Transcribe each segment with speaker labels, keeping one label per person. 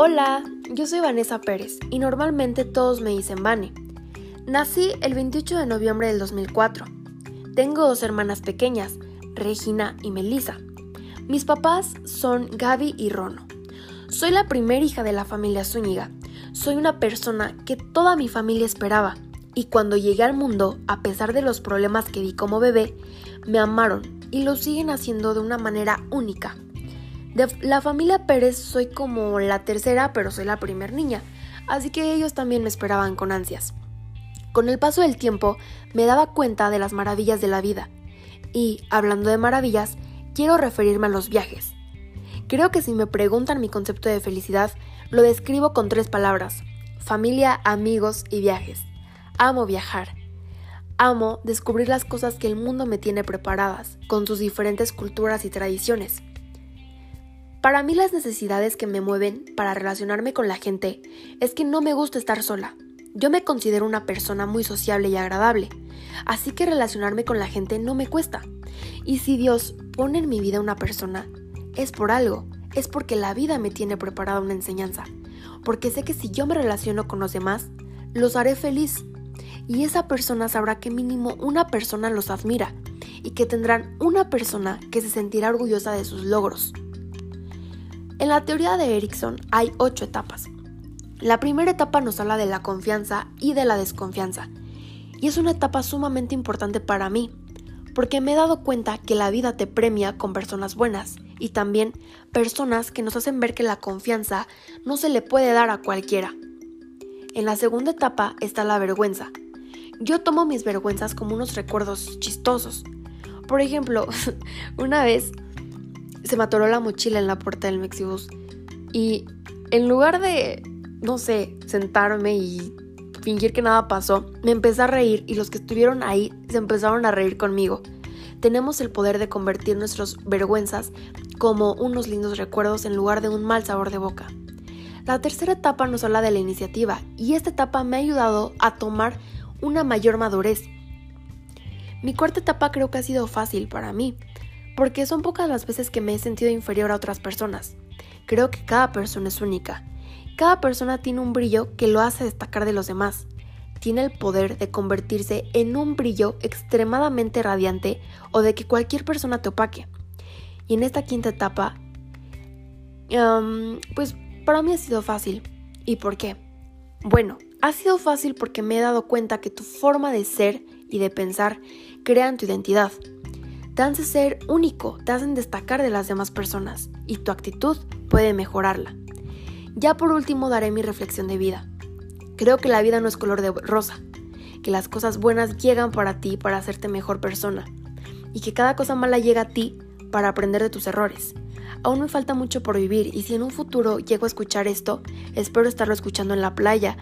Speaker 1: Hola, yo soy Vanessa Pérez y normalmente todos me dicen Vane. Nací el 28 de noviembre del 2004. Tengo dos hermanas pequeñas, Regina y Melissa. Mis papás son Gaby y Rono. Soy la primera hija de la familia Zúñiga. Soy una persona que toda mi familia esperaba y cuando llegué al mundo, a pesar de los problemas que vi como bebé, me amaron y lo siguen haciendo de una manera única. De la familia Pérez soy como la tercera, pero soy la primer niña, así que ellos también me esperaban con ansias. Con el paso del tiempo me daba cuenta de las maravillas de la vida. Y, hablando de maravillas, quiero referirme a los viajes. Creo que si me preguntan mi concepto de felicidad, lo describo con tres palabras. Familia, amigos y viajes. Amo viajar. Amo descubrir las cosas que el mundo me tiene preparadas, con sus diferentes culturas y tradiciones. Para mí las necesidades que me mueven para relacionarme con la gente es que no me gusta estar sola. Yo me considero una persona muy sociable y agradable, así que relacionarme con la gente no me cuesta. Y si Dios pone en mi vida una persona, es por algo, es porque la vida me tiene preparada una enseñanza, porque sé que si yo me relaciono con los demás, los haré feliz. Y esa persona sabrá que mínimo una persona los admira y que tendrán una persona que se sentirá orgullosa de sus logros. En la teoría de Erickson hay ocho etapas. La primera etapa nos habla de la confianza y de la desconfianza. Y es una etapa sumamente importante para mí, porque me he dado cuenta que la vida te premia con personas buenas y también personas que nos hacen ver que la confianza no se le puede dar a cualquiera. En la segunda etapa está la vergüenza. Yo tomo mis vergüenzas como unos recuerdos chistosos. Por ejemplo, una vez se me la mochila en la puerta del Mexibus. Y en lugar de, no sé, sentarme y fingir que nada pasó, me empecé a reír y los que estuvieron ahí se empezaron a reír conmigo. Tenemos el poder de convertir nuestras vergüenzas como unos lindos recuerdos en lugar de un mal sabor de boca. La tercera etapa nos habla de la iniciativa y esta etapa me ha ayudado a tomar una mayor madurez. Mi cuarta etapa creo que ha sido fácil para mí porque son pocas las veces que me he sentido inferior a otras personas. Creo que cada persona es única. Cada persona tiene un brillo que lo hace destacar de los demás. Tiene el poder de convertirse en un brillo extremadamente radiante o de que cualquier persona te opaque. Y en esta quinta etapa, pues para mí ha sido fácil. ¿Y por qué? Bueno, ha sido fácil porque me he dado cuenta que tu forma de ser y de pensar crean tu identidad te hacen ser único, te hacen destacar de las demás personas y tu actitud puede mejorarla. Ya por último daré mi reflexión de vida. Creo que la vida no es color de rosa, que las cosas buenas llegan para ti para hacerte mejor persona y que cada cosa mala llega a ti para aprender de tus errores. Aún me falta mucho por vivir y si en un futuro llego a escuchar esto, espero estarlo escuchando en la playa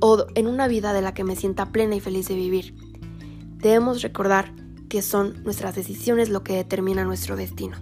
Speaker 1: o en una vida de la que me sienta plena y feliz de vivir. Debemos recordar que son nuestras decisiones lo que determina nuestro destino.